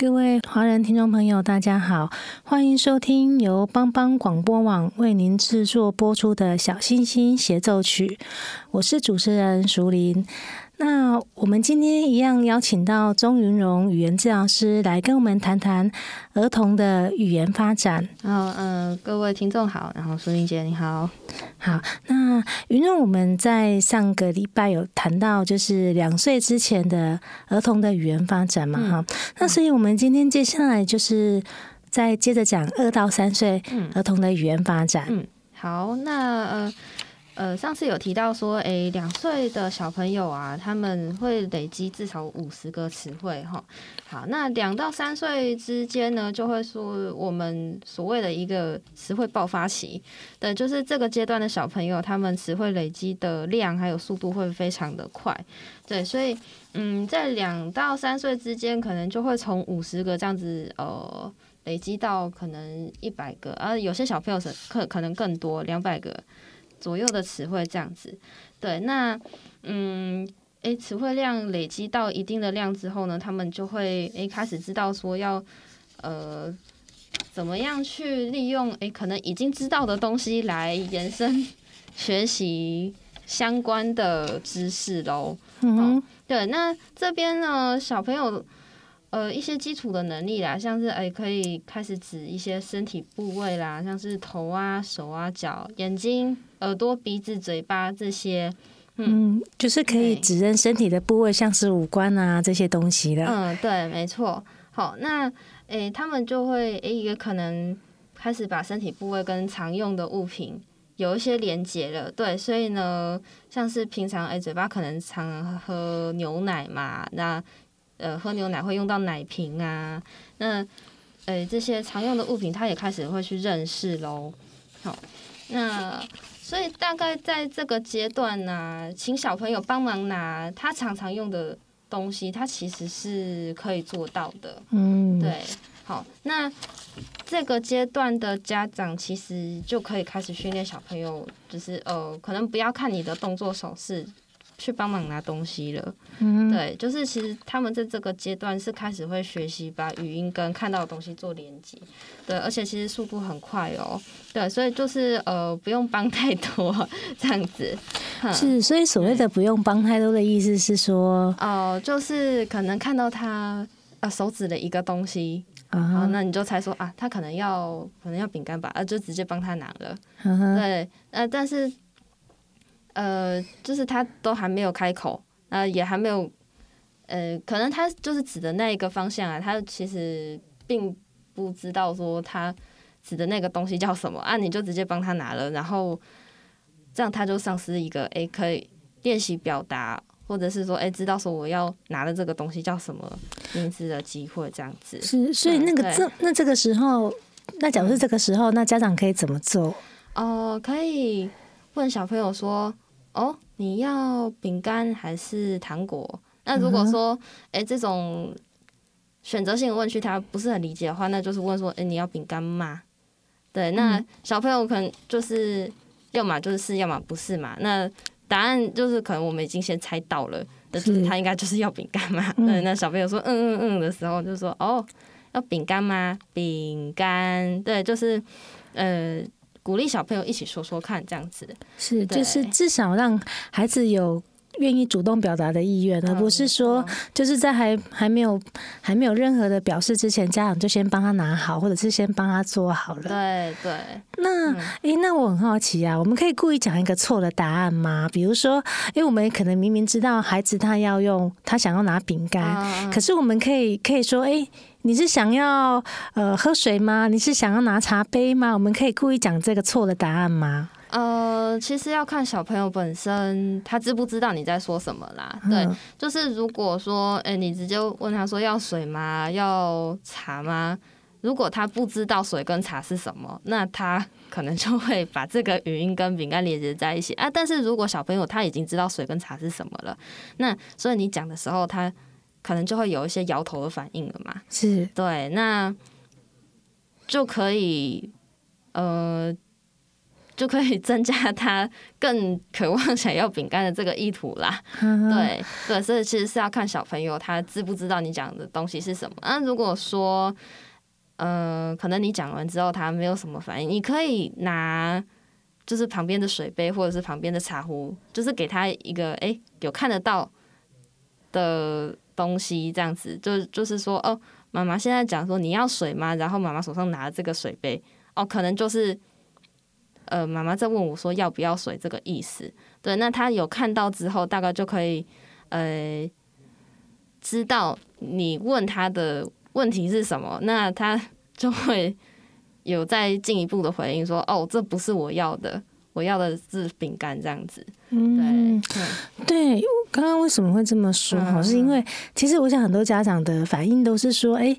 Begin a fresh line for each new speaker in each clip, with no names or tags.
各位华人听众朋友，大家好，欢迎收听由邦邦广播网为您制作播出的小星星协奏曲，我是主持人淑玲。那我们今天一样邀请到钟云荣语言治疗师来跟我们谈谈儿童的语言发展。
然后，嗯、呃，各位听众好，然后苏玲姐你好，
好。那云荣，我们在上个礼拜有谈到，就是两岁之前的儿童的语言发展嘛，哈、嗯。那所以我们今天接下来就是再接着讲二到三岁儿童的语言发展。
嗯，好，那呃。呃，上次有提到说，诶，两岁的小朋友啊，他们会累积至少五十个词汇，哈。好，那两到三岁之间呢，就会说我们所谓的一个词汇爆发期，对，就是这个阶段的小朋友，他们词汇累积的量还有速度会非常的快，对，所以，嗯，在两到三岁之间，可能就会从五十个这样子，呃，累积到可能一百个，而有些小朋友是可可能更多，两百个。左右的词汇这样子，对，那嗯，诶，词汇量累积到一定的量之后呢，他们就会诶开始知道说要呃怎么样去利用诶可能已经知道的东西来延伸学习相关的知识喽。嗯、哦，对，那这边呢，小朋友。呃，一些基础的能力啦，像是哎，可以开始指一些身体部位啦，像是头啊、手啊、脚、眼睛、耳朵、鼻子、嘴巴这些，嗯，
嗯就是可以指认身体的部位，像是五官啊这些东西的。
嗯，对，没错。好，那哎，他们就会哎，也可能开始把身体部位跟常用的物品有一些连接了。对，所以呢，像是平常哎，嘴巴可能常喝牛奶嘛，那。呃，喝牛奶会用到奶瓶啊，那诶这些常用的物品，他也开始会去认识喽。好，那所以大概在这个阶段呢、啊，请小朋友帮忙拿他常常用的东西，他其实是可以做到的。嗯，对。好，那这个阶段的家长其实就可以开始训练小朋友，就是呃，可能不要看你的动作手势。去帮忙拿东西了，嗯，对，就是其实他们在这个阶段是开始会学习把语音跟看到的东西做连接，对，而且其实速度很快哦，对，所以就是呃不用帮太多这样子，
是，所以所谓的不用帮太多的意思是说，哦、
呃，就是可能看到他呃手指的一个东西啊，那你就猜说啊，他可能要可能要饼干吧，啊，就直接帮他拿了，嗯、对，呃，但是。呃，就是他都还没有开口，呃，也还没有，呃，可能他就是指的那一个方向啊，他其实并不知道说他指的那个东西叫什么啊，你就直接帮他拿了，然后这样他就丧失一个哎、欸、可以练习表达，或者是说哎、欸、知道说我要拿的这个东西叫什么名字的机会，这样子。
是，所以那个这那这个时候，那假如是这个时候，那家长可以怎么做？
哦、呃，可以问小朋友说。哦，你要饼干还是糖果？那如果说，哎、嗯，这种选择性的问句他不是很理解的话，那就是问说，哎，你要饼干吗？对，那小朋友可能就是要么就是是，要么不是嘛。那答案就是可能我们已经先猜到了，就是他应该就是要饼干嘛。对，那小朋友说嗯嗯嗯的时候，就说哦，要饼干吗？饼干，对，就是呃。鼓励小朋友一起说说看，这样子
是，就是至少让孩子有愿意主动表达的意愿，而不是说就是在还还没有还没有任何的表示之前，家长就先帮他拿好，或者是先帮他做好了。
对对。
那诶，那我很好奇啊，我们可以故意讲一个错的答案吗？比如说，因为我们可能明明知道孩子他要用，他想要拿饼干，可是我们可以可以说，诶。你是想要呃喝水吗？你是想要拿茶杯吗？我们可以故意讲这个错的答案吗？
呃，其实要看小朋友本身他知不知道你在说什么啦。对，嗯、就是如果说，哎、欸，你直接问他说要水吗？要茶吗？如果他不知道水跟茶是什么，那他可能就会把这个语音跟饼干连接在一起啊。但是如果小朋友他已经知道水跟茶是什么了，那所以你讲的时候他。可能就会有一些摇头的反应了嘛，
是
对，那就可以，呃，就可以增加他更渴望想要饼干的这个意图啦。嗯、对对，所以其实是要看小朋友他知不知道你讲的东西是什么。那如果说，呃，可能你讲完之后他没有什么反应，你可以拿就是旁边的水杯或者是旁边的茶壶，就是给他一个哎、欸、有看得到的。东西这样子，就就是说，哦，妈妈现在讲说你要水吗？然后妈妈手上拿这个水杯，哦，可能就是，呃，妈妈在问我说要不要水这个意思。对，那他有看到之后，大概就可以，呃，知道你问他的问题是什么，那他就会有再进一步的回应说，哦，这不是我要的。我要的是饼干这样子，嗯，
对，对。刚刚为什么会这么说？哈、嗯，是因为其实我想很多家长的反应都是说，哎，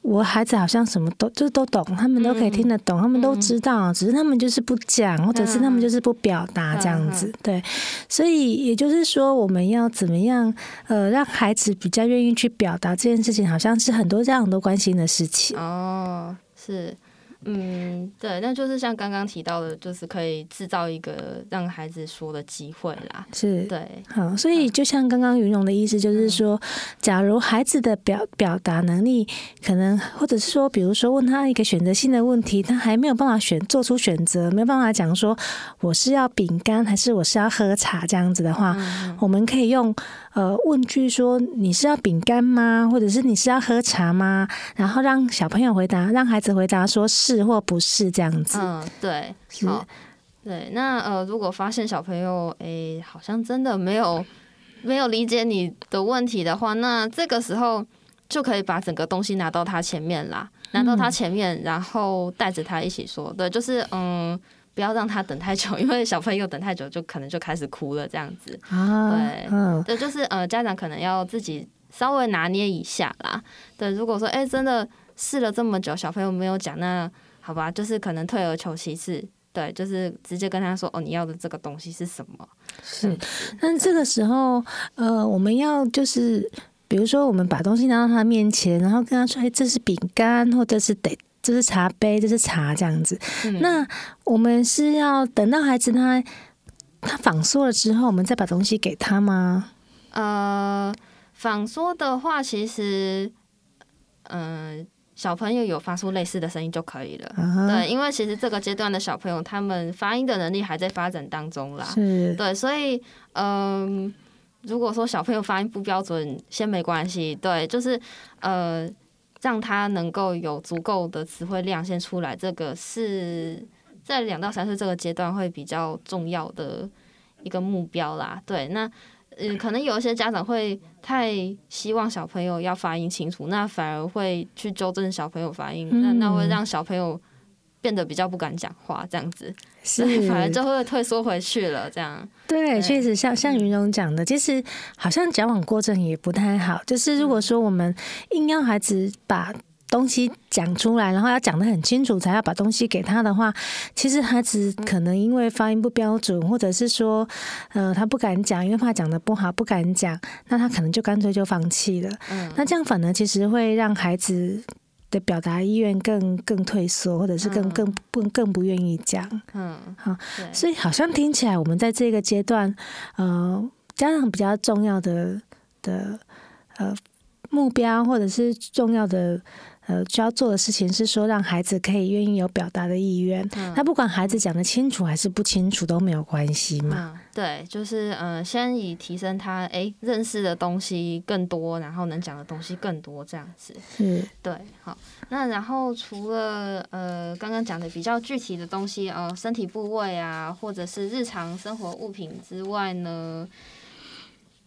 我孩子好像什么都就都懂，他们都可以听得懂，嗯、他们都知道，只是他们就是不讲，或者是他们就是不表达这样子。对，所以也就是说，我们要怎么样呃，让孩子比较愿意去表达这件事情，好像是很多家长都关心的事情。
哦，是。嗯，对，那就是像刚刚提到的，就是可以制造一个让孩子说的机会啦。
是，
对，
好，所以就像刚刚云龙的意思，就是说，假如孩子的表表达能力可能，或者是说，比如说问他一个选择性的问题，他还没有办法选做出选择，没有办法讲说我是要饼干还是我是要喝茶这样子的话，嗯、我们可以用。呃，问句说你是要饼干吗？或者是你是要喝茶吗？然后让小朋友回答，让孩子回答说是或不是这样子。
嗯，对，好，对。那呃，如果发现小朋友诶、欸，好像真的没有没有理解你的问题的话，那这个时候就可以把整个东西拿到他前面啦，拿到他前面，嗯、然后带着他一起说，对，就是嗯。不要让他等太久，因为小朋友等太久就可能就开始哭了，这样子。啊，对，嗯，对，就是呃，家长可能要自己稍微拿捏一下啦。对，如果说哎、欸，真的试了这么久，小朋友没有讲，那好吧，就是可能退而求其次，对，就是直接跟他说哦，你要的这个东西是什么？
是，但这个时候呃，我们要就是比如说，我们把东西拿到他面前，然后跟他说，哎，这是饼干，或者是得。这是茶杯，这是茶，这样子。嗯、那我们是要等到孩子他他仿说了之后，我们再把东西给他吗？
呃，仿说的话，其实，嗯、呃，小朋友有发出类似的声音就可以了。啊、对，因为其实这个阶段的小朋友，他们发音的能力还在发展当中啦。
是，
对，所以，嗯、呃，如果说小朋友发音不标准，先没关系。对，就是，呃。让他能够有足够的词汇量先出来，这个是在两到三岁这个阶段会比较重要的一个目标啦。对，那嗯，可能有一些家长会太希望小朋友要发音清楚，那反而会去纠正小朋友发音，那那会让小朋友变得比较不敢讲话，这样子。是，反而就会退缩回去了，这样。
对，确实像像云龙讲的，其实好像矫枉过正也不太好。就是如果说我们硬要孩子把东西讲出来，然后要讲得很清楚，才要把东西给他的话，其实孩子可能因为发音不标准，或者是说，呃，他不敢讲，因为怕讲的不好，不敢讲，那他可能就干脆就放弃了。嗯，那这样反而其实会让孩子的表达意愿更更退缩，或者是更更更更不愿意讲。嗯，好，所以好像听起来，我们在这个阶段，呃，家长比较重要的的呃目标，或者是重要的。呃，需要做的事情是说，让孩子可以愿意有表达的意愿。那、嗯、不管孩子讲的清楚还是不清楚都没有关系嘛、嗯。
对，就是呃，先以提升他哎认识的东西更多，然后能讲的东西更多这样子。
是，
对，好。那然后除了呃刚刚讲的比较具体的东西，呃，身体部位啊，或者是日常生活物品之外呢，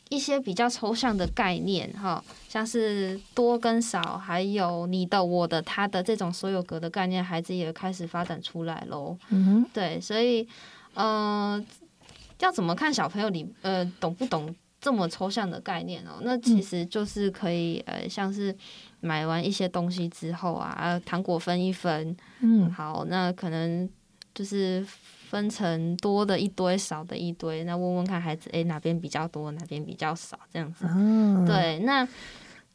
一些比较抽象的概念，哈，像是多跟少，还有你的、我的、他的这种所有格的概念，孩子也开始发展出来喽。嗯哼，对，所以，呃，要怎么看小朋友你，呃，懂不懂这么抽象的概念哦？那其实就是可以，呃，像是买完一些东西之后啊，糖果分一分，嗯，好，那可能就是。分成多的一堆，少的一堆，那问问看孩子，诶、欸，哪边比较多，哪边比较少，这样子。嗯、对，那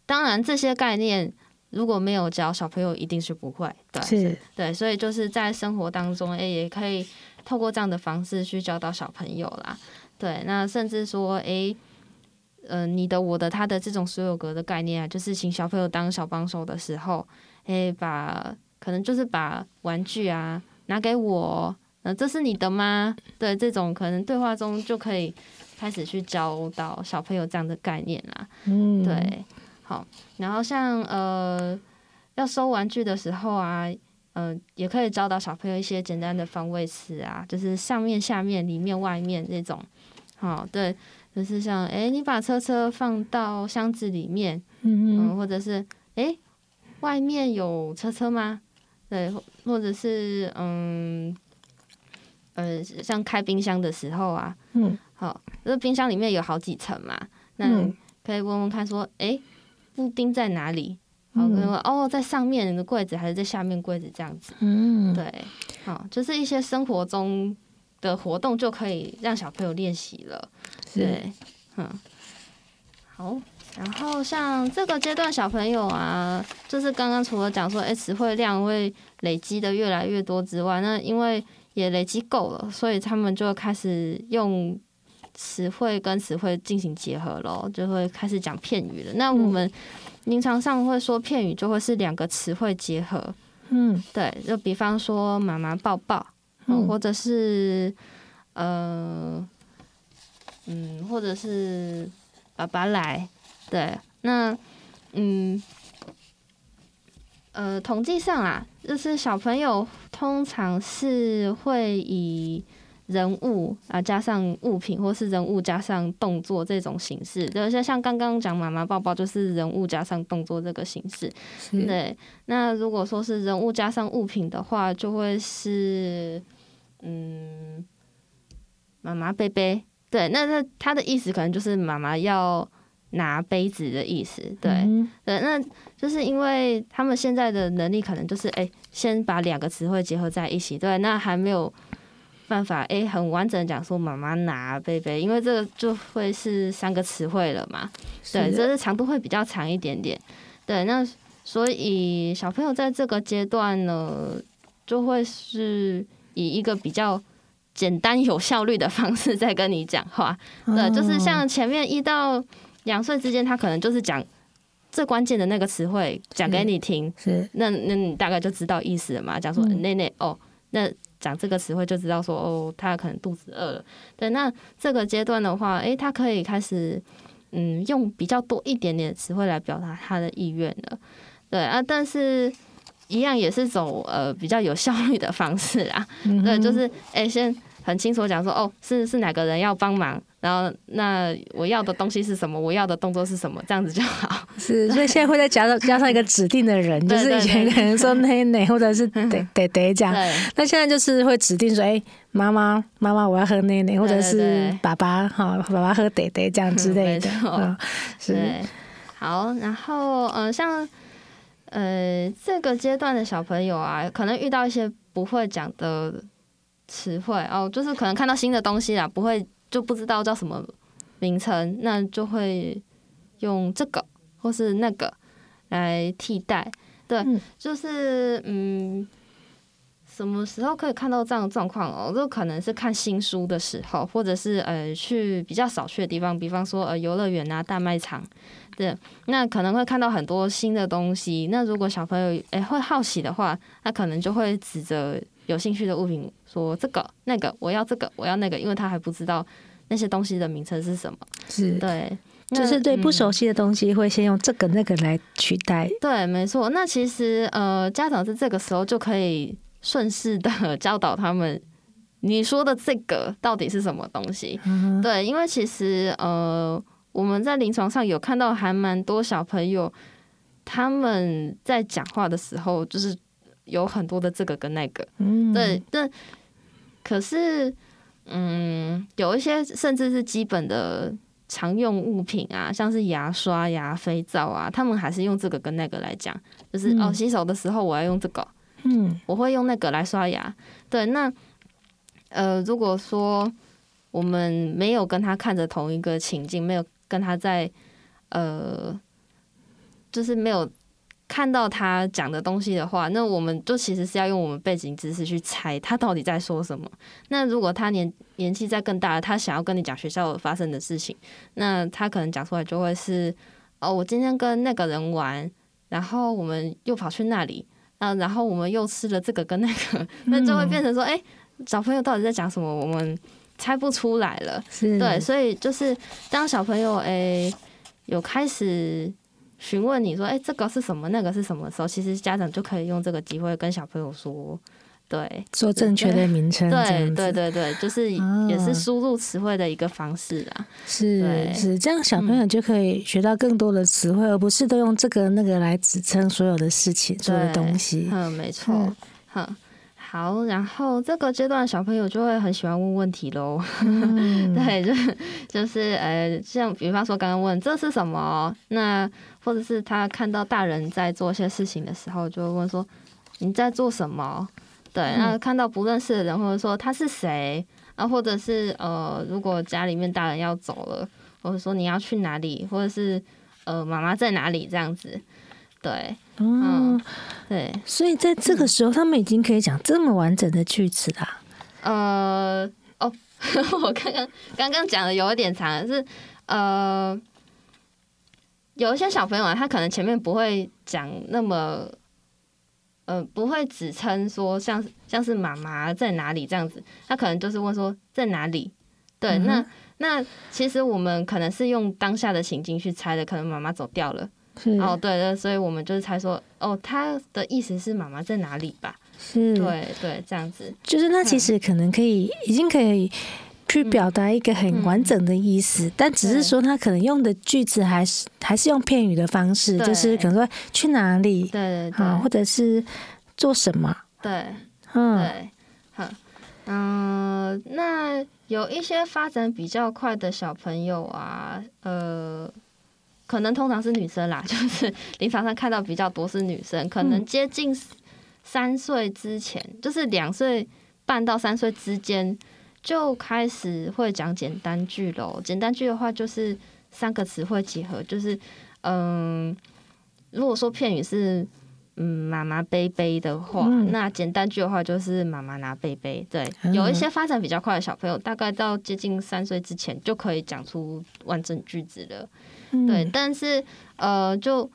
当然这些概念如果没有教小朋友，一定是不会。对，是，对，所以就是在生活当中，诶、欸，也可以透过这样的方式去教导小朋友啦。对，那甚至说，诶、欸，嗯、呃，你的、我的、他的这种所有格的概念啊，就是请小朋友当小帮手的时候，诶、欸，把可能就是把玩具啊拿给我。那这是你的吗？对，这种可能对话中就可以开始去教导小朋友这样的概念啦。嗯，对，好。然后像呃，要收玩具的时候啊，嗯、呃，也可以教导小朋友一些简单的方位词啊，就是上面、下面、里面、外面这种。好，对，就是像哎，你把车车放到箱子里面，嗯嗯、呃，或者是哎，外面有车车吗？对，或者是嗯。呃，像开冰箱的时候啊，嗯，好，这冰箱里面有好几层嘛，那可以问问看，说，哎、欸，布丁在哪里？好，可能说哦，在上面的柜子还是在下面柜子这样子？嗯，对，好，就是一些生活中的活动就可以让小朋友练习了，对，嗯，好，然后像这个阶段小朋友啊，就是刚刚除了讲说，哎、欸，词汇量会累积的越来越多之外，那因为也累积够了，所以他们就开始用词汇跟词汇进行结合咯，就会开始讲片语了。那我们临床上会说片语就会是两个词汇结合，嗯，对，就比方说妈妈抱抱，嗯，或者是呃，嗯，或者是爸爸来，对，那嗯。呃，统计上啊，就是小朋友通常是会以人物啊加上物品，或是人物加上动作这种形式。就像像刚刚讲妈妈抱抱，就是人物加上动作这个形式。对，那如果说是人物加上物品的话，就会是嗯，妈妈背背。对，那那他的意思可能就是妈妈要。拿杯子的意思，对、嗯、对，那就是因为他们现在的能力可能就是，哎、欸，先把两个词汇结合在一起，对，那还没有办法，哎、欸，很完整讲说妈妈拿贝贝，因为这个就会是三个词汇了嘛，对，这是长度会比较长一点点，对，那所以小朋友在这个阶段呢，就会是以一个比较简单有效率的方式在跟你讲话，对，哦、就是像前面一到。两岁之间，他可能就是讲最关键的那个词汇，讲给你听，是，是那那你大概就知道意思了嘛？讲说内内、嗯、哦，那讲这个词汇就知道说哦，他可能肚子饿了。对，那这个阶段的话，诶、欸，他可以开始嗯，用比较多一点点的词汇来表达他的意愿了。对啊，但是一样也是走呃比较有效率的方式啊。嗯、对，就是诶、欸，先很清楚讲说哦，是是哪个人要帮忙。然后，那我要的东西是什么？我要的动作是什么？这样子就好。是，所以现在会再加上 加上一个指定的人，就是以前可能说奶奶 或者是得得得这样。那现在就是会指定说，哎，妈妈妈妈，我要喝奶奶，或者是爸爸哈，爸爸喝得得这样之类的。是，好。然后，嗯，像呃，这个阶段的小朋友啊，可能遇到一些不会讲的词汇哦，就是可能看到新的东西啦，不会就不知道叫什么名称，那就会用这个或是那个来替代。对，嗯就是嗯。什么时候可以看到这样的状况哦？就可能是看新书的时候，或者是呃去比较少去的地方，比方说呃游乐园啊、大卖场，对，那可能会看到很多新的东西。那如果小朋友诶会好奇的话，那可能就会指着有兴趣的物品说这个、那个，我要这个，我要那个，因为他还不知道那些东西的名称是什么。是对，
就是对不熟悉的东西会先用这个、那个来取代。
嗯、对，没错。那其实呃家长在这个时候就可以。顺势的教导他们，你说的这个到底是什么东西？嗯、对，因为其实呃，我们在临床上有看到还蛮多小朋友，他们在讲话的时候，就是有很多的这个跟那个。嗯，对，但可是，嗯，有一些甚至是基本的常用物品啊，像是牙刷、牙、肥皂啊，他们还是用这个跟那个来讲，就是、嗯、哦，洗手的时候我要用这个。嗯，我会用那个来刷牙。对，那呃，如果说我们没有跟他看着同一个情境，没有跟他在呃，就是没有看到他讲的东西的话，那我们就其实是要用我们背景知识去猜他到底在说什么。那如果他年年纪再更大了，他想要跟你讲学校发生的事情，那他可能讲出来就会是哦，我今天跟那个人玩，然后我们又跑去那里。啊，然后我们又吃了这个跟那个，那就会变成说，哎、嗯，小朋友到底在讲什么？我们猜不出来了。对，所以就是当小朋友哎有开始询问你说，哎，这个是什么？那个是什么的时候，其实家长就可以用这个机会跟小朋友说。对，
做正确的名称，
对对对对，就是也是输入词汇的一个方式啦。
是是，这样小朋友就可以学到更多的词汇，而不是都用这个那个来指称所有的事情、所有的东西。
嗯，没错。嗯，好，然后这个阶段小朋友就会很喜欢问问题喽。嗯、对，就就是呃，像比方说刚刚问这是什么，那或者是他看到大人在做一些事情的时候，就会问说你在做什么？对，那看到不认识的人，或者说他是谁啊，或者是呃，如果家里面大人要走了，或者说你要去哪里，或者是呃，妈妈在哪里这样子，对，嗯，嗯对，
所以在这个时候，他们已经可以讲这么完整的句子啦。
呃，哦，我刚刚刚刚讲的有一点长，是呃，有一些小朋友啊，他可能前面不会讲那么。呃，不会只称说像像是妈妈在哪里这样子，他可能就是问说在哪里。对，嗯、那那其实我们可能是用当下的情境去猜的，可能妈妈走掉了。是哦，对对，所以我们就是猜说，哦，他的意思是妈妈在哪里吧？是，对对，这样子。
就是那其实可能可以，嗯、已经可以去表达一个很完整的意思，嗯、但只是说他可能用的句子还是还是用片语的方式，就是可能说去哪里，对对对，或者是做什么，
对，嗯，对，好，嗯，那有一些发展比较快的小朋友啊，呃，可能通常是女生啦，就是临床上看到比较多是女生，可能接近三岁之前，嗯、就是两岁半到三岁之间。就开始会讲简单句喽。简单句的话，就是三个词汇结合，就是嗯，如果说片语是嗯妈妈背背的话，嗯、那简单句的话就是妈妈拿背背。对，嗯、有一些发展比较快的小朋友，大概到接近三岁之前就可以讲出完整句子了。嗯、对，但是呃，就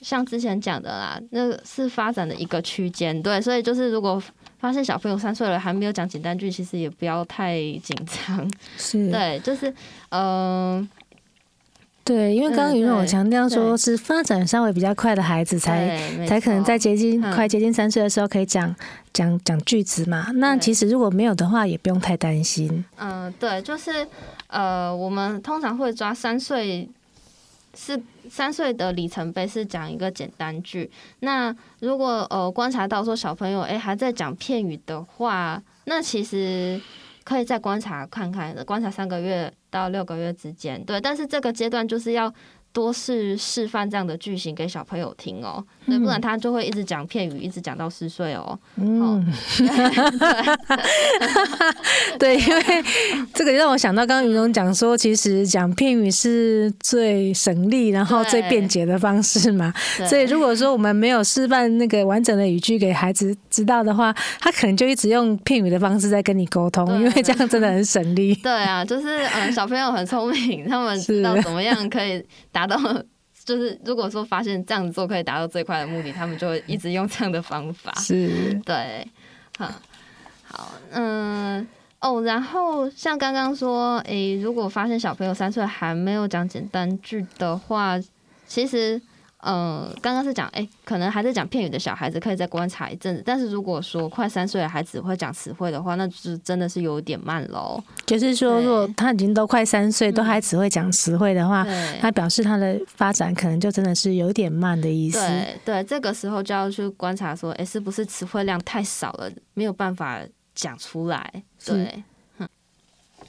像之前讲的啦，那是发展的一个区间。对，所以就是如果。发现小朋友三岁了还没有讲简单句，其实也不要太紧张。是，对，就是，嗯、呃，
对，因为刚刚云柔强调说是发展稍微比较快的孩子才才可能在接近快接近三岁的时候可以讲讲讲句子嘛。那其实如果没有的话，也不用太担心。
嗯、呃，对，就是，呃，我们通常会抓三岁。是三岁的里程碑，是讲一个简单句。那如果呃观察到说小朋友诶还在讲片语的话，那其实可以再观察看看，观察三个月到六个月之间。对，但是这个阶段就是要多是示范这样的句型给小朋友听哦，对，不然他就会一直讲片语，一直讲到四岁哦。嗯，
对，因为这个让我想到刚刚云龙讲说，其实讲片语是最省力，然后最便捷的方式嘛。所以如果说我们没有示范那个完整的语句给孩子知道的话，他可能就一直用片语的方式在跟你沟通，因为这样真的很省力。
对啊，就是嗯，小朋友很聪明，他们知道怎么样可以达到，就是如果说发现这样子做可以达到最快的目的，他们就会一直用这样的方法。
是，
对，好，好，嗯，哦，然后像刚刚说，诶、欸，如果发现小朋友三岁还没有讲简单句的话，其实。嗯，刚刚是讲，哎、欸，可能还在讲片语的小孩子可以再观察一阵子。但是如果说快三岁的孩子会讲词汇的话，那就是真的是有点慢喽。
就是说，如果他已经都快三岁，都还只会讲词汇的话，他表示他的发展可能就真的是有点慢的意思。
对对，这个时候就要去观察说，哎、欸，是不是词汇量太少了，没有办法讲出来？对，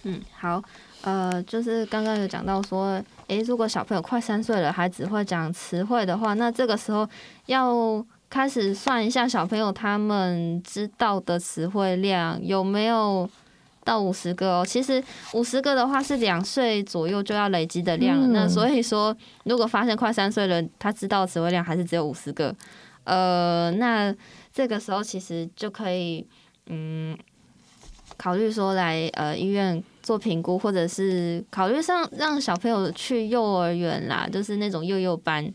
嗯，好。呃，就是刚刚有讲到说，诶，如果小朋友快三岁了还只会讲词汇的话，那这个时候要开始算一下小朋友他们知道的词汇量有没有到五十个哦。其实五十个的话是两岁左右就要累积的量，嗯，那所以说如果发现快三岁了，他知道词汇量还是只有五十个，呃，那这个时候其实就可以嗯考虑说来呃医院。做评估，或者是考虑上让小朋友去幼儿园啦，就是那种幼幼班，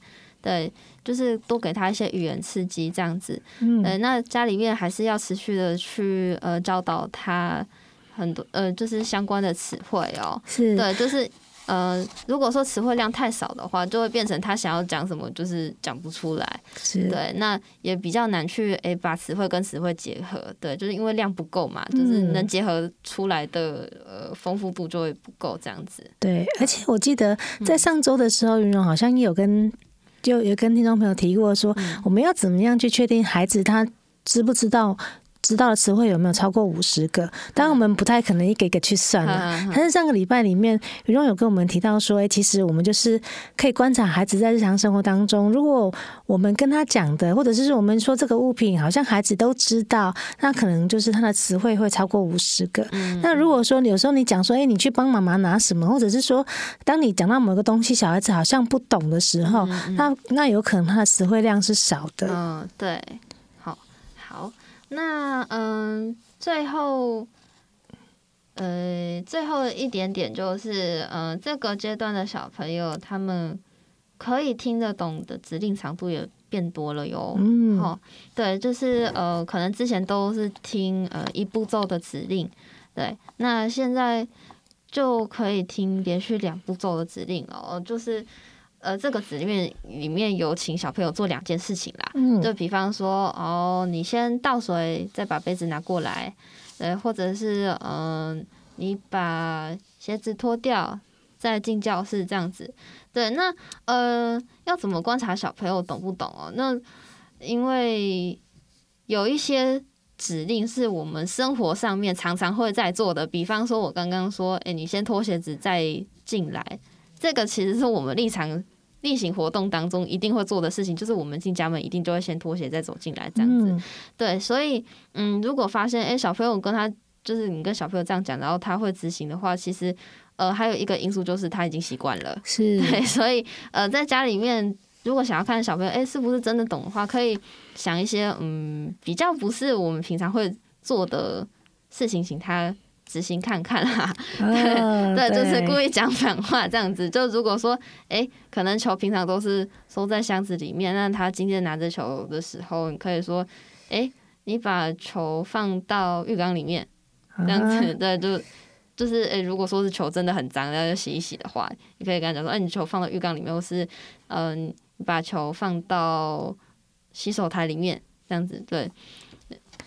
对，就是多给他一些语言刺激这样子。嗯，呃，那家里面还是要持续的去呃教导他很多呃，就是相关的词汇哦。是，对，就是。呃，如果说词汇量太少的话，就会变成他想要讲什么就是讲不出来，对，那也比较难去诶、欸、把词汇跟词汇结合，对，就是因为量不够嘛，就是能结合出来的呃丰富度就会不够这样子。
对，而且我记得在上周的时候，昀容好像也有跟就有跟听众朋友提过说，我们要怎么样去确定孩子他知不知道。知道的词汇有没有超过五十个？当然我们不太可能一个一个去算了。但是上个礼拜里面，于荣有跟我们提到说，哎，其实我们就是可以观察孩子在日常生活当中，如果我们跟他讲的，或者是我们说这个物品好像孩子都知道，那可能就是他的词汇会超过五十个。那如果说有时候你讲说，哎，你去帮妈妈拿什么，或者是说，当你讲到某个东西，小孩子好像不懂的时候，那那有可能他的词汇量是少的。
嗯，对。那嗯，最后，呃，最后一点点就是，呃，这个阶段的小朋友，他们可以听得懂的指令长度也变多了哟。嗯，好，对，就是呃，可能之前都是听呃一步骤的指令，对，那现在就可以听连续两步骤的指令哦，就是。呃，这个指令里面有请小朋友做两件事情啦，嗯，就比方说，哦，你先倒水，再把杯子拿过来，呃，或者是，嗯、呃，你把鞋子脱掉，再进教室这样子。对，那呃，要怎么观察小朋友懂不懂哦？那因为有一些指令是我们生活上面常常会在做的，比方说，我刚刚说，哎，你先脱鞋子再进来，这个其实是我们日常。例行活动当中一定会做的事情，就是我们进家门一定就会先脱鞋再走进来这样子。嗯、对，所以嗯，如果发现诶、欸，小朋友跟他就是你跟小朋友这样讲，然后他会执行的话，其实呃还有一个因素就是他已经习惯了。是，对，所以呃在家里面如果想要看小朋友哎、欸，是不是真的懂的话，可以想一些嗯比较不是我们平常会做的事情，请他。执行看看啦，哦、对，对，就是故意讲反话这样子。就如果说，哎、欸，可能球平常都是收在箱子里面，那他今天拿着球的时候，你可以说，哎、欸，你把球放到浴缸里面，这样子。对，就就是，哎、欸，如果说是球真的很脏，要洗一洗的话，你可以跟他讲说，哎、欸，你球放到浴缸里面，或是，嗯、呃，你把球放到洗手台里面，这样子。对，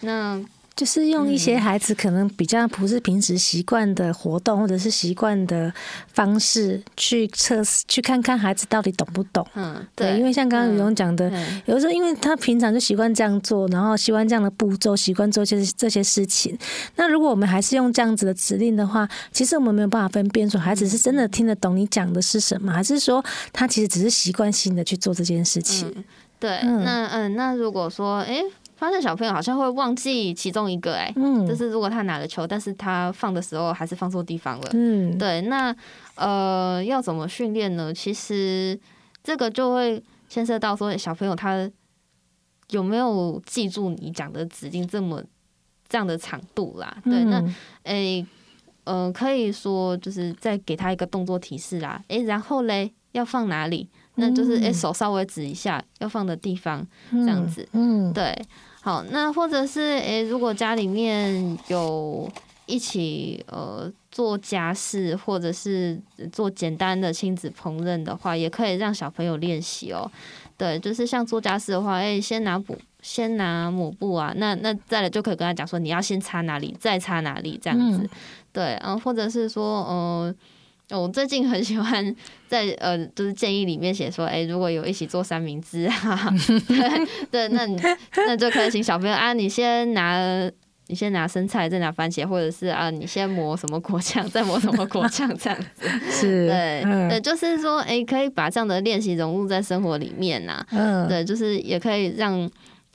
那。
就是用一些孩子可能比较不是平时习惯的活动，或者是习惯的方式去测试，去看看孩子到底懂不懂。
嗯，
对，
对，
因为像刚刚语蓉讲的，
嗯
有的时候因为他平常就习惯这样做，然后习惯这样的步骤，习惯做这些这些事情。那如果我们还是用这样子的指令的话，其实我们没有办法分辨说孩子是真的听得懂你讲的是什么，还是说他其实只是习惯性的去做这件事情。
嗯、对，
嗯
那嗯，那如果说，哎。发现小朋友好像会忘记其中一个、欸，哎，
嗯，
就是如果他拿了球，但是他放的时候还是放错地方了，
嗯，
对，那呃，要怎么训练呢？其实这个就会牵涉到说，小朋友他有没有记住你讲的指令这么这样的长度啦？对，
嗯、
那诶，呃，可以说就是再给他一个动作提示啦，诶、欸，然后嘞要放哪里？那就是诶、欸，手稍微指一下要放的地方，这样子，
嗯，
对。好，那或者是诶、欸，如果家里面有一起呃做家事，或者是做简单的亲子烹饪的话，也可以让小朋友练习哦。对，就是像做家事的话，诶、欸，先拿布，先拿抹布啊，那那再来就可以跟他讲说，你要先擦哪里，再擦哪里这样子。嗯、对，然后或者是说，嗯、呃。我最近很喜欢在呃，就是建议里面写说，哎、欸，如果有一起做三明治啊，对，对，那你那就可以请小朋友啊，你先拿，你先拿生菜，再拿番茄，或者是啊，你先磨什么果酱，再磨什么果酱，这样子。
是，
对，
嗯、
对，就是说，哎、欸，可以把这样的练习融入在生活里面呐、啊。嗯，对，就是也可以让，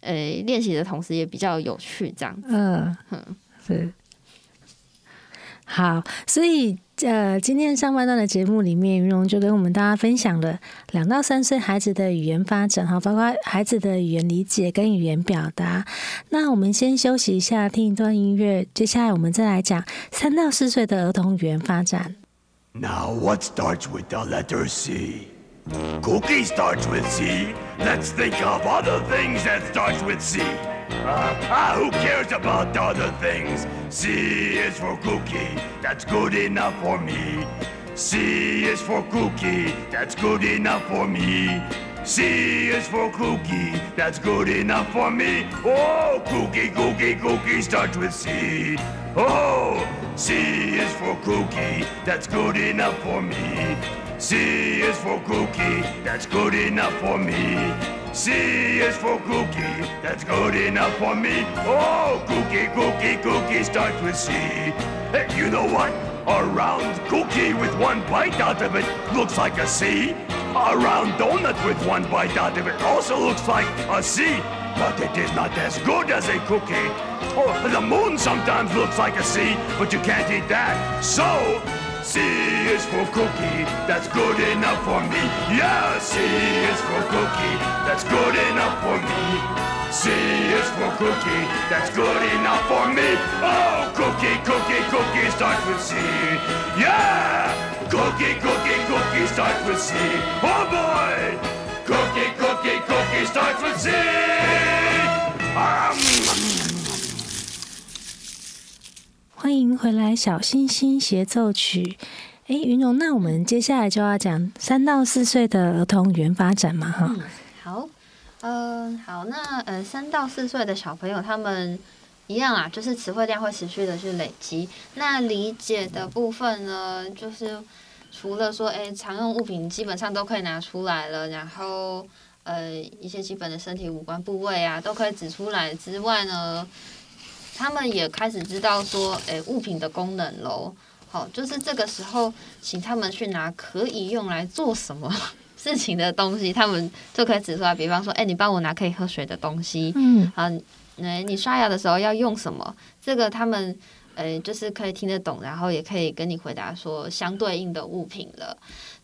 呃、欸，练习的同时也比较有趣，这样子。嗯，
是。好，所以呃，今天上半段的节目里面，云蓉就跟我们大家分享了两到三岁孩子的语言发展，哈，包括孩子的语言理解跟语言表达。那我们先休息一下，听一段音乐，接下来我们再来讲三到四岁的儿童语言发展。
Now what starts with the letter C? Cookie starts with C. Let's think of other things that starts with C. Uh, ah, who cares about other things? C is for cookie, that's good enough for me. C is for cookie, that's good enough for me. C is for cookie, that's good enough for me. Oh, cookie, cookie, cookie starts with C. Oh, C is for cookie, that's good enough for me. C is for cookie, that's good enough for me. C is for cookie, that's good enough for me. Oh, cookie, cookie, cookie starts with C. Hey, you know what? A round cookie with one bite out of it looks like a C. A round donut with one bite out of it also looks like a C. But it is not as good as a cookie. Oh, the moon sometimes looks like a C, but you can't eat that. So, C for cookie, that's good enough for me. Yeah, C is for cookie, that's good enough for me. C is for cookie, that's good enough for me. Oh, cookie, cookie, cookie starts with C. Yeah, cookie, cookie, cookie starts with C. Oh boy, cookie, cookie, cookie starts with C. Um,
欢迎回来，小星星协奏曲。 哎，语蓉，那我们接下来就要讲三到四岁的儿童语言发展嘛？哈、
嗯，好，呃，好，那呃，三到四岁的小朋友，他们一样啊，就是词汇量会持续的去累积。那理解的部分呢，就是除了说，哎，常用物品基本上都可以拿出来了，然后呃，一些基本的身体五官部位啊，都可以指出来之外呢。他们也开始知道说，诶、欸，物品的功能喽。好，就是这个时候，请他们去拿可以用来做什么 事情的东西，他们就可以指出来。比方说，哎、欸，你帮我拿可以喝水的东西。嗯。好，诶，你刷牙的时候要用什么？这个他们，诶、欸，就是可以听得懂，然后也可以跟你回答说相对应的物品了。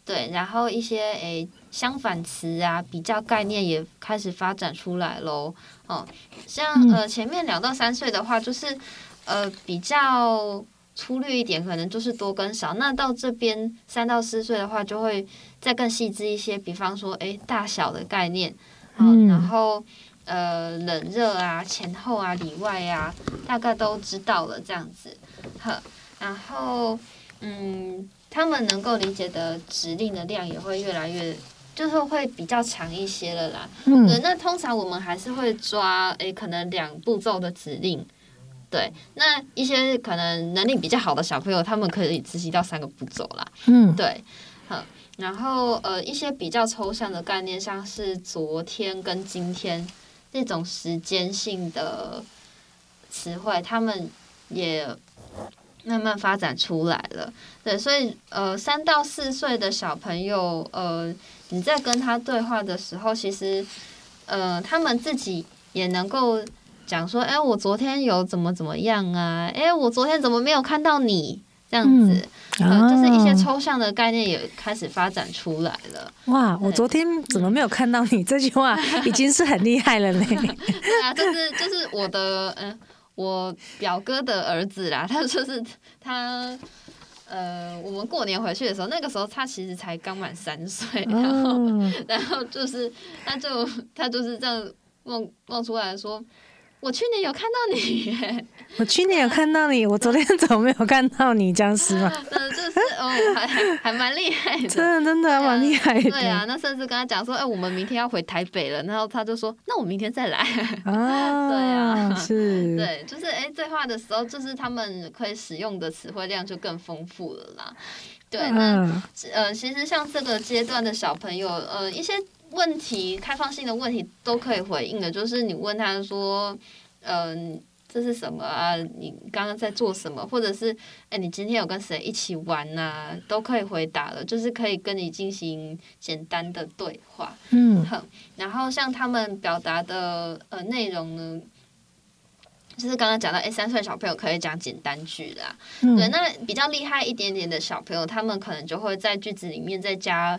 对，然后一些诶、欸、相反词啊，比较概念也开始发展出来喽。哦，像呃前面两到三岁的话，就是呃比较粗略一点，可能就是多跟少。那到这边三到四岁的话，就会再更细致一些，比方说诶大小的概念，哦、嗯，然后呃冷热啊、前后啊、里外啊，大概都知道了这样子。呵，然后嗯。他们能够理解的指令的量也会越来越，就是会比较长一些了啦。嗯，那通常我们还是会抓诶、欸，可能两步骤的指令，对，那一些可能能力比较好的小朋友，他们可以执行到三个步骤啦。
嗯，
对，好，然后呃，一些比较抽象的概念，像是昨天跟今天这种时间性的词汇，他们也慢慢发展出来了。对，所以呃，三到四岁的小朋友，呃，你在跟他对话的时候，其实呃，他们自己也能够。讲说，哎、欸，我昨天有怎么怎么样啊？哎、欸，我昨天怎么没有看到你？这样子，嗯，呃、就是一些抽象的概念也开始发展出来了。
哇，我昨天怎么没有看到你？这句话 已经是很厉害了呢。
对啊，就是就是我的，嗯、呃，我表哥的儿子啦，他就是他，呃，我们过年回去的时候，那个时候他其实才刚满三岁，然后、哦、然后就是他就他就是这样冒冒出来说。我去年有看到你，
我去年有看到你，我昨天 怎么没有看到你？僵尸吗？
嗯，就是哦，还还还蛮厉害的，
真的真的蛮厉害的。
对啊，那甚至跟他讲说，哎、欸，我们明天要回台北了，然后他就说，那我明天再来。
啊，对啊，是，
对，就是哎、欸，对话的时候，就是他们可以使用的词汇量就更丰富了啦。对，那、嗯、呃，其实像这个阶段的小朋友，呃，一些。问题开放性的问题都可以回应的，就是你问他说：“嗯、呃，这是什么啊？你刚刚在做什么？或者是哎，你今天有跟谁一起玩呐、啊？都可以回答的，就是可以跟你进行简单的对话。
嗯，
好。然后像他们表达的呃内容呢，就是刚刚讲到，哎，三岁小朋友可以讲简单句啦。嗯、对，那比较厉害一点点的小朋友，他们可能就会在句子里面再加。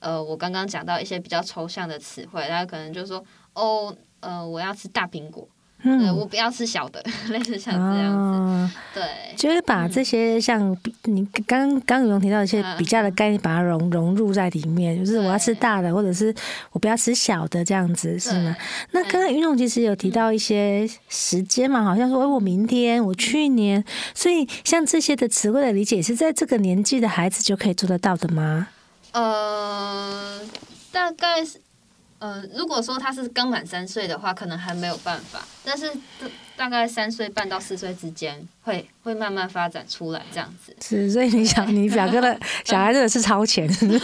呃，我刚刚讲到一些比较抽象的词汇，大家可能就说，哦，呃，我要吃大苹果，嗯、对，我不要吃小的，类似像这样子，哦、对，
就是把这些像你刚刚有提到一些比较的概念，把它融融入在里面，就是我要吃大的，或者是我不要吃小的这样子，是吗？那刚刚云总其实有提到一些时间嘛，好像说，哎，我明天，我去年，所以像这些的词汇的理解，是在这个年纪的孩子就可以做得到的吗？
呃，大概是，呃，如果说他是刚满三岁的话，可能还没有办法。但是大概三岁半到四岁之间，会会慢慢发展出来这样子。
是，所以你想，你表哥的 小孩真的是超前。对，
对，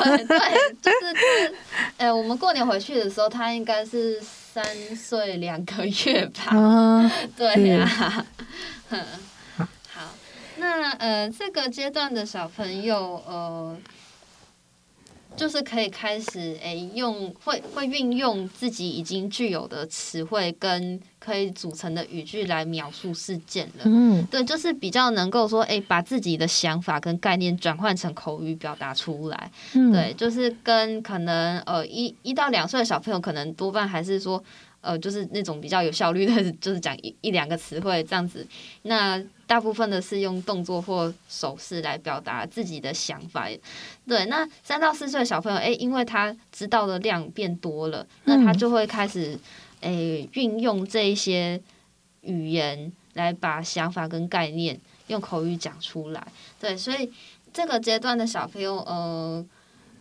就是，就是，呃，我们过年回去的时候，他应该是三岁两个月吧。
啊，
对呀、啊。好，那呃，这个阶段的小朋友，呃。就是可以开始诶、欸，用会会运用自己已经具有的词汇跟可以组成的语句来描述事件了。
嗯，
对，就是比较能够说诶、欸，把自己的想法跟概念转换成口语表达出来。
嗯，
对，就是跟可能呃一一到两岁的小朋友，可能多半还是说。呃，就是那种比较有效率的，就是讲一一两个词汇这样子。那大部分的是用动作或手势来表达自己的想法。对，那三到四岁的小朋友，诶，因为他知道的量变多了，那他就会开始诶运用这一些语言来把想法跟概念用口语讲出来。对，所以这个阶段的小朋友，呃，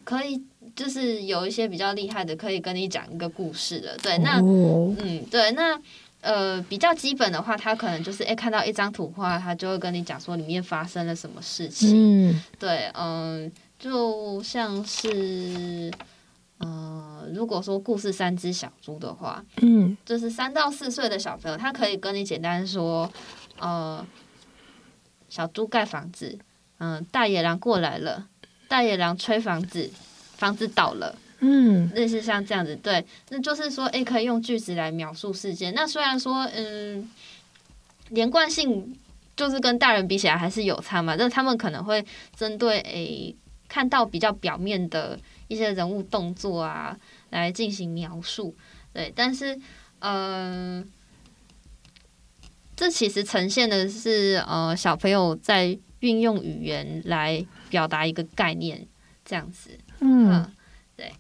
可以。就是有一些比较厉害的，可以跟你讲一个故事的。对，那嗯，对，那呃，比较基本的话，他可能就是诶、欸，看到一张图画，他就会跟你讲说里面发生了什么事情。
嗯，
对，嗯，就像是呃，如果说故事三只小猪的话，
嗯，
就是三到四岁的小朋友，他可以跟你简单说，呃，小猪盖房子，嗯、呃，大野狼过来了，大野狼吹房子。房子倒了，
嗯，
类似像这样子，对，那就是说，诶，可以用句子来描述事件。那虽然说，嗯，连贯性就是跟大人比起来还是有差嘛，但他们可能会针对诶看到比较表面的一些人物动作啊来进行描述，对，但是，嗯，这其实呈现的是呃小朋友在运用语言来表达一个概念，这样子。
嗯，
对，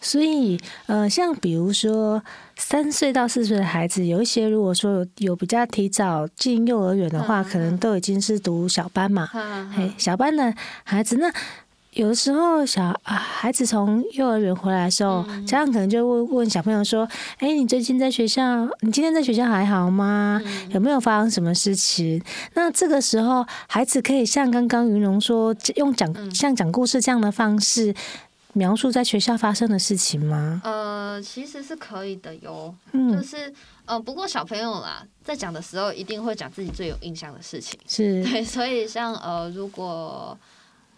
所以呃，像比如说三岁到四岁的孩子，有一些如果说有有比较提早进幼儿园的话，可能都已经是读小班嘛。嘿，小班的孩子，那有的时候小啊孩子从幼儿园回来的时候，嗯、家长可能就会问小朋友说：“哎，你最近在学校？你今天在学校还好吗？嗯、有没有发生什么事情？”那这个时候，孩子可以像刚刚云龙说，用讲像讲故事这样的方式描述在学校发生的事情吗？
呃，其实是可以的哟。嗯，就是呃，不过小朋友啦，在讲的时候一定会讲自己最有印象的事情。
是
对，所以像呃，如果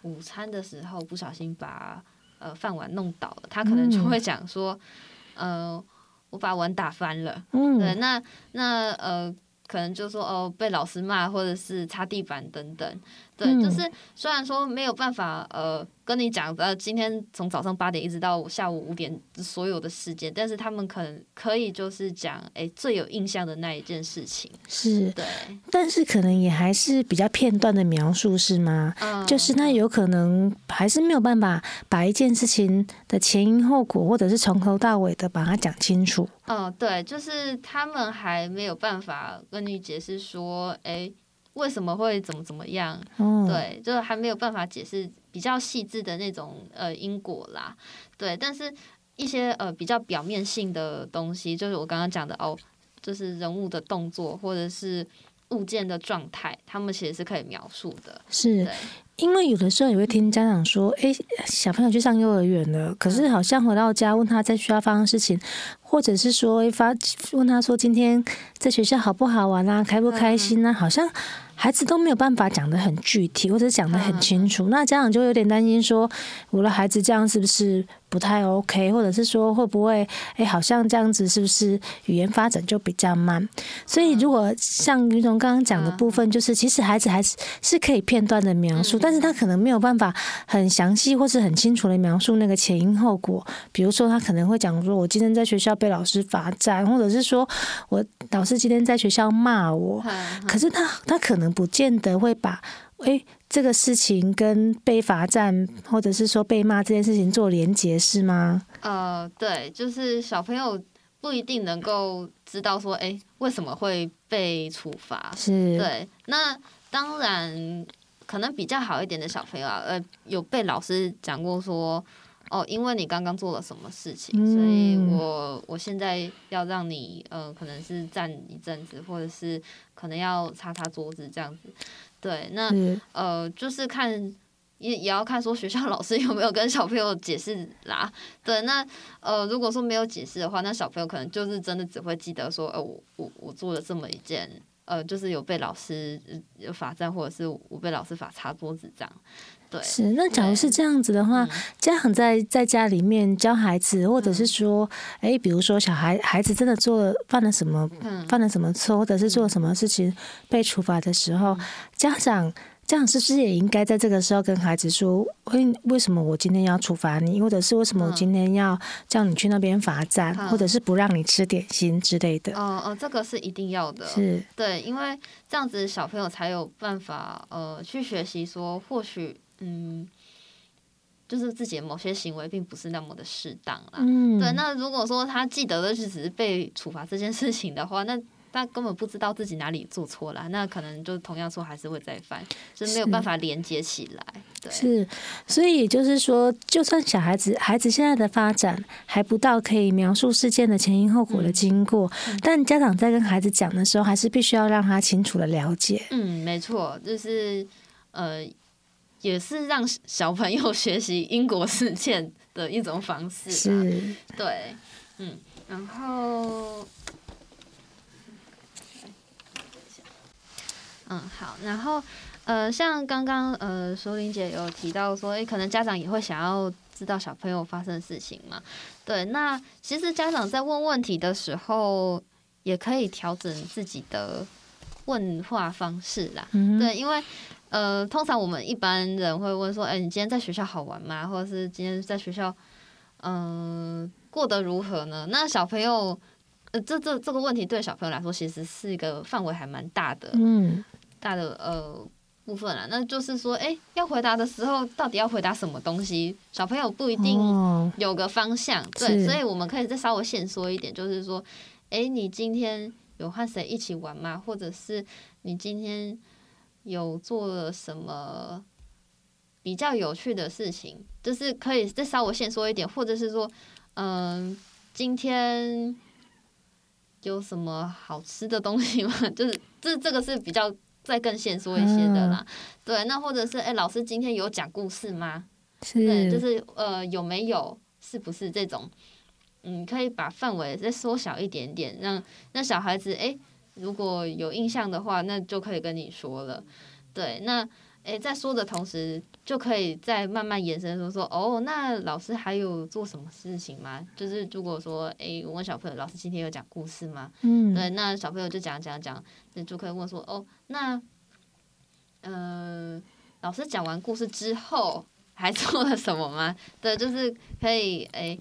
午餐的时候不小心把呃饭碗弄倒了，他可能就会讲说，嗯、呃，我把碗打翻了。嗯，对，那那呃，可能就说哦，被老师骂，或者是擦地板等等。对，就是虽然说没有办法呃。跟你讲，呃，今天从早上八点一直到下午五点所有的时间，但是他们可能可以就是讲，哎，最有印象的那一件事情
是，
对，
但是可能也还是比较片段的描述，是吗？嗯，就是那有可能还是没有办法把一件事情的前因后果，或者是从头到尾的把它讲清楚。
嗯，对，就是他们还没有办法跟你解释说，哎。为什么会怎么怎么样？嗯、对，就是还没有办法解释比较细致的那种呃因果啦。对，但是一些呃比较表面性的东西，就是我刚刚讲的哦，就是人物的动作或者是物件的状态，他们其实是可以描述的。
是。因为有的时候也会听家长说，哎，小朋友去上幼儿园了，可是好像回到家问他在学校发生事情，或者是说发问他说今天在学校好不好玩啊，开不开心啊，好像。孩子都没有办法讲得很具体，或者讲得很清楚，那家长就有点担心说，我的孩子这样是不是不太 OK，或者是说会不会，哎，好像这样子是不是语言发展就比较慢？所以如果像于总刚刚讲的部分，就是其实孩子还是是可以片段的描述，但是他可能没有办法很详细或是很清楚的描述那个前因后果。比如说，他可能会讲说，我今天在学校被老师罚站，或者是说我老师今天在学校骂我，可是他他可能。不见得会把诶这个事情跟被罚站或者是说被骂这件事情做连结，是吗？
呃，对，就是小朋友不一定能够知道说，诶为什么会被处罚？
是
对。那当然，可能比较好一点的小朋友啊，呃，有被老师讲过说。哦，因为你刚刚做了什么事情，嗯、所以我我现在要让你呃，可能是站一阵子，或者是可能要擦擦桌子这样子。对，那呃，就是看也也要看说学校老师有没有跟小朋友解释啦。对，那呃，如果说没有解释的话，那小朋友可能就是真的只会记得说，呃，我我我做了这么一件，呃，就是有被老师罚站，或者是我被老师罚擦桌子这样。对，
是那假如是这样子的话，家长在在家里面教孩子，或者是说，哎、嗯，比如说小孩孩子真的做了犯了什么，嗯、犯了什么错，或者是做了什么事情被处罚的时候，嗯、家长家长是不是也应该在这个时候跟孩子说，为为什么我今天要处罚你，或者是为什么我今天要叫你去那边罚站，嗯、或者是不让你吃点心之类的？
哦哦，这个是一定要的，
是。
对，因为这样子小朋友才有办法呃去学习说，或许。嗯，就是自己的某些行为并不是那么的适当啦。嗯，对。那如果说他记得的是只是被处罚这件事情的话，那他根本不知道自己哪里做错了，那可能就同样错还是会再犯，就是没有办法连接起来。对，
是。所以也就是说，就算小孩子孩子现在的发展还不到可以描述事件的前因后果的经过，嗯，但家长在跟孩子讲的时候，还是必须要让他清楚的了解。
嗯，没错，就是呃。也是让小朋友学习因果事件的一种方式，
是，
对，嗯，然后，嗯，好，然后，呃，像刚刚呃，淑玲姐有提到说，诶，可能家长也会想要知道小朋友发生的事情嘛，对，那其实家长在问问题的时候，也可以调整自己的问话方式啦，嗯、对，因为。呃，通常我们一般人会问说：“哎、欸，你今天在学校好玩吗？或者是今天在学校，嗯、呃，过得如何呢？”那小朋友，呃，这这这个问题对小朋友来说，其实是一个范围还蛮大的，嗯，大的呃部分啊。那就是说，哎、欸，要回答的时候，到底要回答什么东西？小朋友不一定有个方向，哦、对，所以我们可以再稍微限缩一点，就是说，哎、欸，你今天有和谁一起玩吗？或者是你今天。有做了什么比较有趣的事情，就是可以再稍微先说一点，或者是说，嗯、呃，今天有什么好吃的东西吗？就是这这个是比较再更先说一些的啦。嗯、对，那或者是哎、欸，老师今天有讲故事吗？是，对，就是呃，有没有？是不是这种？嗯，可以把范围再缩小一点点，让让小孩子哎、欸，如果有印象的话，那就可以跟你说了。对，那。诶，在说的同时，就可以再慢慢延伸说说哦，那老师还有做什么事情吗？就是如果说，诶，我问小朋友，老师今天有讲故事吗？嗯，对，那小朋友就讲讲讲，那就可以问说，哦，那，呃，老师讲完故事之后还 做了什么吗？对，就是可以诶，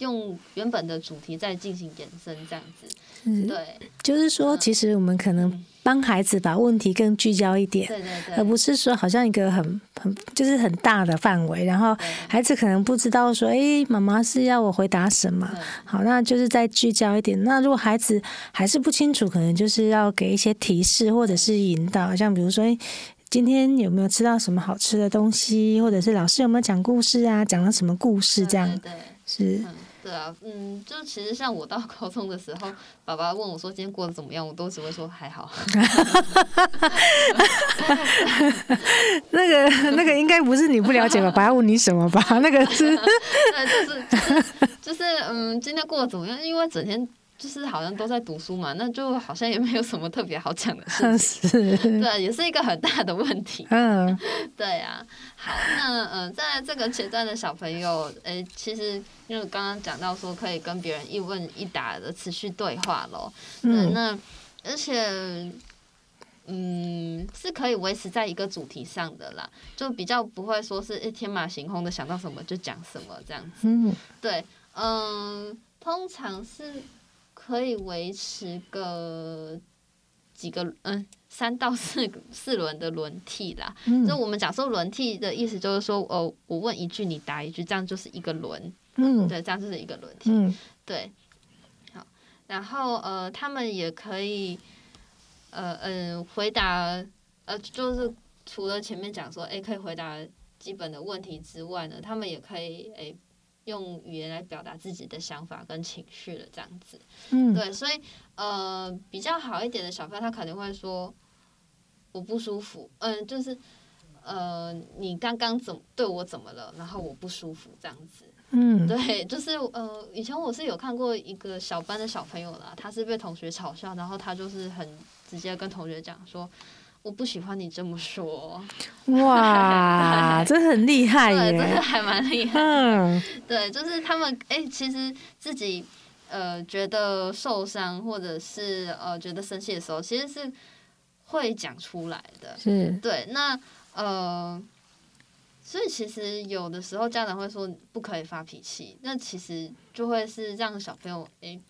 用原本的主题再进行延伸，这样子。嗯，对，
就是说，其实我们可能帮孩子把问题更聚焦一点，对对对，而不是说好像一个很很就是很大的范围，然后孩子可能不知道说，哎，妈妈是要我回答什么？好，那就是再聚焦一点。那如果孩子还是不清楚，可能就是要给一些提示或者是引导，像比如说，哎，今天有没有吃到什么好吃的东西？或者是老师有没有讲故事啊？讲了什么故事？这样，对，对，
是。对啊，嗯，就其实像我到高中的时候，爸爸问我说今天过得怎么样，我都只会说还好。
那个那个应该不是你不了解爸爸要问你什么吧？那个是，
对，就是就是就是嗯，今天过得怎么样？因为整天。就是好像都在读书嘛，那就好像也没有什么特别好讲的事 对，也是一个很大的问题。嗯，对啊。好，那嗯、呃，在这个阶段的小朋友，诶、欸，其实因为刚刚讲到说可以跟别人一问一答的持续对话咯。嗯，那而且嗯是可以维持在一个主题上的啦，就比较不会说是一天马行空的想到什么就讲什么这样子。嗯，对，嗯，通常是。可以维持个几个嗯三到四四轮的轮替啦。嗯，就我们讲说轮替的意思就是说，哦，我问一句，你答一句，这样就是一个轮。嗯，对，这样就是一个轮替。嗯，对。好，然后呃，他们也可以呃嗯、呃、回答呃，就是除了前面讲说，哎，可以回答基本的问题之外呢，他们也可以哎。用语言来表达自己的想法跟情绪了，这样子，嗯，对，所以呃，比较好一点的小朋友，他可能会说我不舒服，嗯、呃，就是呃，你刚刚怎么对我怎么了？然后我不舒服，这样子，嗯，对，就是呃，以前我是有看过一个小班的小朋友啦，他是被同学嘲笑，然后他就是很直接跟同学讲说。我不喜欢你这么说，
哇，这很厉害耶，
真的还蛮厉害。嗯，对，就是他们哎、欸，其实自己呃觉得受伤或者是呃觉得生气的时候，其实是会讲出来的。是，对，那呃，所以其实有的时候家长会说不可以发脾气，那其实就会是让小朋友哎、欸、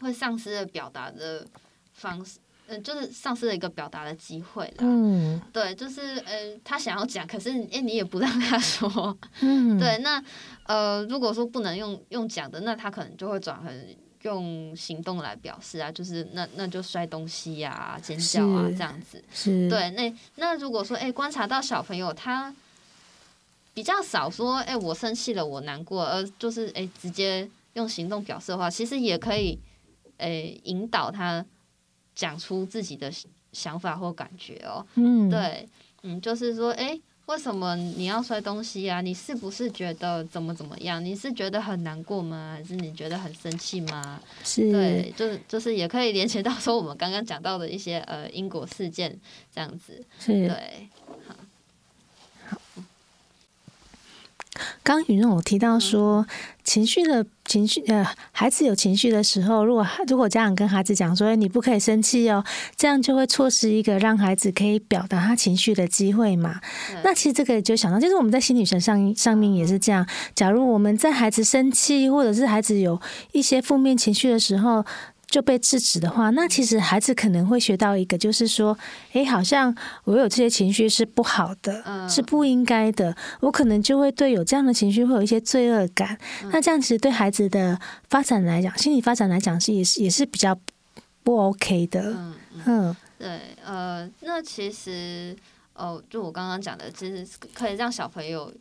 会丧失了表达的方式。嗯，就是丧失了一个表达的机会啦。嗯，对，就是呃，他想要讲，可是哎，你也不让他说。嗯，对，那呃，如果说不能用用讲的，那他可能就会转成用行动来表示啊，就是那那就摔东西呀、啊、尖叫啊这样子。是，对，那那如果说哎，观察到小朋友他比较少说哎，我生气了，我难过，而就是哎，直接用行动表示的话，其实也可以哎引导他。讲出自己的想法或感觉哦，嗯，对，嗯，就是说，哎，为什么你要摔东西啊？你是不是觉得怎么怎么样？你是觉得很难过吗？还是你觉得很生气吗？是，对，就是就是也可以连接到说我们刚刚讲到的一些呃因果事件这样子，是，对。
刚妤蓉有提到说，情绪的情绪呃，孩子有情绪的时候，如果如果家长跟孩子讲说，你不可以生气哦，这样就会错失一个让孩子可以表达他情绪的机会嘛。那其实这个就想到，就是我们在心理学上上面也是这样。假如我们在孩子生气或者是孩子有一些负面情绪的时候，就被制止的话，那其实孩子可能会学到一个，就是说，诶，好像我有这些情绪是不好的，嗯、是不应该的，我可能就会对有这样的情绪会有一些罪恶感。嗯、那这样其实对孩子的发展来讲，心理发展来讲是也是也是比较不 OK 的。嗯，嗯
对，呃，那其实哦，就我刚刚讲的，其实可以让小朋友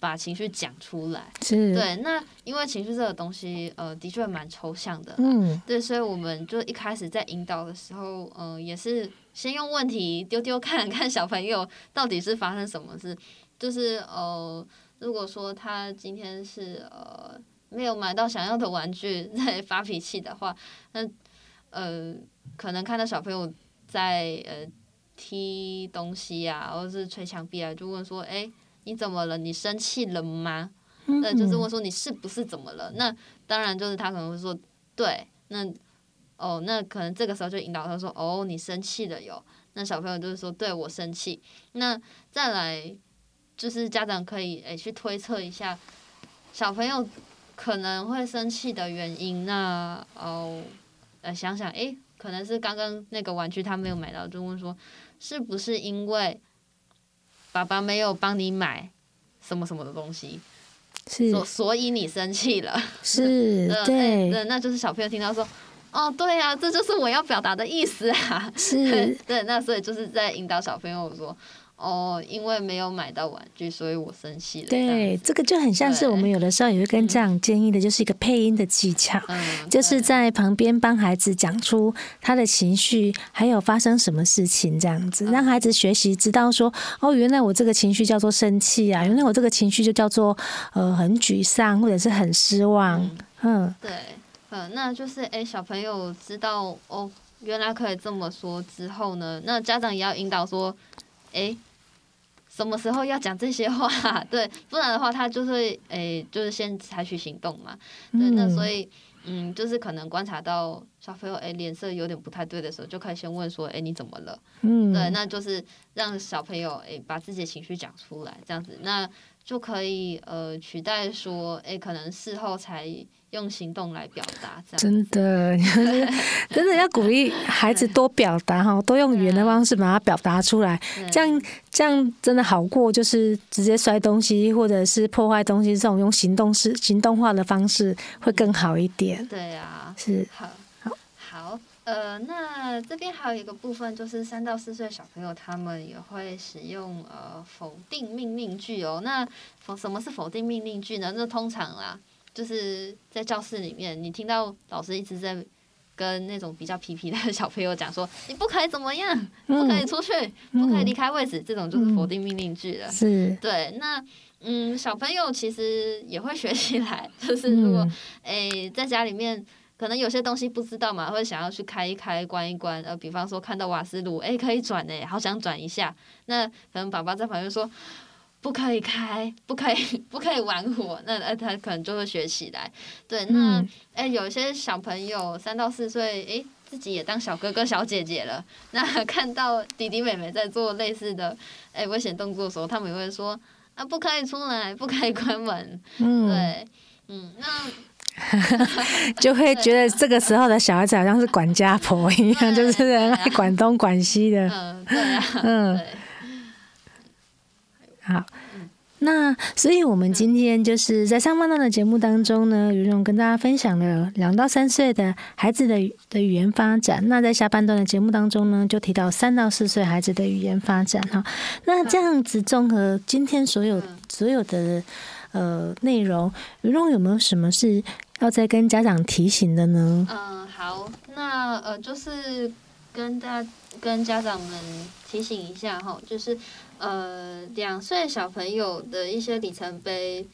把情绪讲出来。
是，
对。那因为情绪这个东西，呃，的确蛮抽象的。
嗯，
对，所以我们就一开始在引导的时候，呃，也是先用问题丢丢看 看小朋友到底是发生什么事。就是呃，如果说他今天是呃没有买到想要的玩具，在发脾气的话，那呃，可能看到小朋友在呃。踢东西啊，或者是捶墙壁啊，就问说：“哎，你怎么了？你生气了吗？”那、嗯、就是问说你是不是怎么了？那当然就是他可能会说：“对。”那哦，那可能这个时候就引导他说：“哦，你生气了哟。”那小朋友就是说：“对，我生气。”那再来就是家长可以诶去推测一下小朋友可能会生气的原因。那哦，呃，想想哎，可能是刚刚那个玩具他没有买到，就问说。是不是因为爸爸没有帮你买什么什么的东西，
是
所所以你生气了？
是，对，
那那就是小朋友听到说，哦，对呀、啊，这就是我要表达的意思啊，
是，
对，那所以就是在引导小朋友说。哦，因为没有买到玩具，所以我生气了。
对，这个就很像是我们有的时候也会跟家长建议的，就是一个配音的技巧，嗯、就是在旁边帮孩子讲出他的情绪，还有发生什么事情这样子，让孩子学习知道说，哦，原来我这个情绪叫做生气啊，原来我这个情绪就叫做呃很沮丧或者是很失望。嗯，嗯
对，嗯，那就是哎，小朋友知道哦，原来可以这么说之后呢，那家长也要引导说，哎。什么时候要讲这些话？对，不然的话，他就会诶、欸，就是先采取行动嘛。对，嗯、那所以，嗯，就是可能观察到小朋友诶脸色有点不太对的时候，就可以先问说，诶、欸，你怎么了？嗯，对，那就是让小朋友诶、欸、把自己的情绪讲出来，这样子，那就可以呃取代说，哎、欸，可能事后才。用行动来表达，这样
真的，真的要鼓励孩子多表达哈，多用语言的方式把它表达出来，这样这样真的好过，就是直接摔东西或者是破坏东西这种用行动式、行动化的方式会更好一点。
对啊，
是
呃，那这边还有一个部分，就是三到四岁小朋友他们也会使用呃否定命令句哦。那否什么是否定命令句呢？那通常啦。就是在教室里面，你听到老师一直在跟那种比较皮皮的小朋友讲说：“你不可以怎么样，不可以出去，不可以离开位置。”这种就是否定命令句了。
是，
对。那嗯，小朋友其实也会学起来。就是如果诶在家里面，可能有些东西不知道嘛，会想要去开一开、关一关。呃，比方说看到瓦斯炉，诶可以转诶，好想转一下。那可能爸爸在旁边说。不可以开，不可以，不可以玩火，那那他可能就会学起来。对，那哎、嗯，有些小朋友三到四岁，哎，自己也当小哥哥小姐姐了。那 看到弟弟妹妹在做类似的哎危险动作的时候，他们也会说啊，不可以出来，不可以关门。嗯，对，嗯，那
就会觉得这个时候的小孩子好像是管家婆一样，就是爱管东管西的。
嗯，对啊，嗯。
好，那所以我们今天就是在上半段的节目当中呢，如荣跟大家分享了两到三岁的孩子的的语言发展。那在下半段的节目当中呢，就提到三到四岁孩子的语言发展。哈，那这样子综合今天所有所有的呃内容，如荣有没有什么是要再跟家长提醒的呢？
嗯，好，那呃就是跟大家跟家长们提醒一下哈，就是。呃，两岁小朋友的一些里程碑，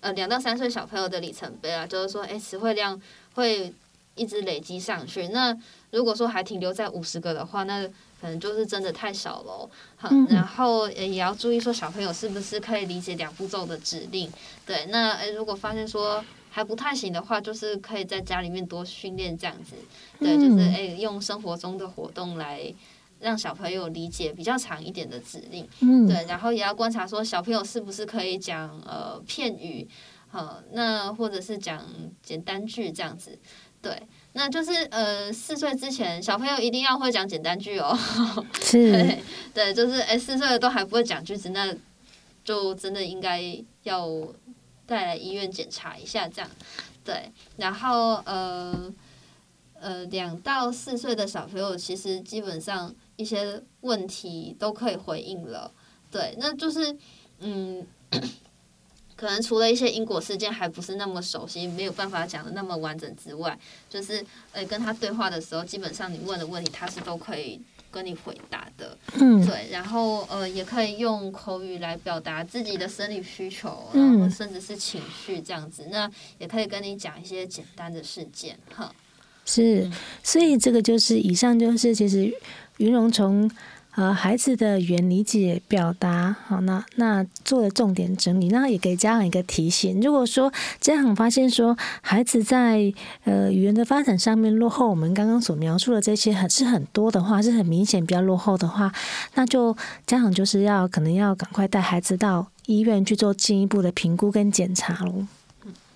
呃，两到三岁小朋友的里程碑啊，就是说，哎，词汇量会一直累积上去。那如果说还停留在五十个的话，那可能就是真的太少了。好，然后也要注意说，小朋友是不是可以理解两步骤的指令？对，那哎，如果发现说还不太行的话，就是可以在家里面多训练这样子。对，就是哎，用生活中的活动来。让小朋友理解比较长一点的指令，嗯，对，然后也要观察说小朋友是不是可以讲呃片语，呃，那或者是讲简单句这样子，对，那就是呃四岁之前小朋友一定要会讲简单句哦，
是。
对，对，就是哎四岁了都还不会讲句子，那就真的应该要带来医院检查一下这样，对，然后呃呃两到四岁的小朋友其实基本上。一些问题都可以回应了。对，那就是嗯。可能除了一些因果事件还不是那么熟悉，没有办法讲的那么完整之外，就是呃跟他对话的时候，基本上你问的问题他是都可以跟你回答的。嗯，对，然后呃也可以用口语来表达自己的生理需求，然后甚至是情绪这样子。嗯、那也可以跟你讲一些简单的事件，哈。
是，所以这个就是以上就是其实云龙从。呃，孩子的语言理解表达，好，那那做了重点整理，那也给家长一个提醒。如果说家长发现说孩子在呃语言的发展上面落后，我们刚刚所描述的这些很是很多的话，是很明显比较落后的话，那就家长就是要可能要赶快带孩子到医院去做进一步的评估跟检查喽。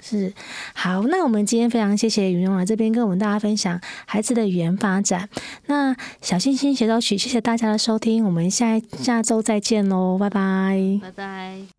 是，好，那我们今天非常谢谢云龙来这边跟我们大家分享孩子的语言发展。那小星星协奏曲，谢谢大家的收听，我们下下周再见喽，拜
拜，拜
拜。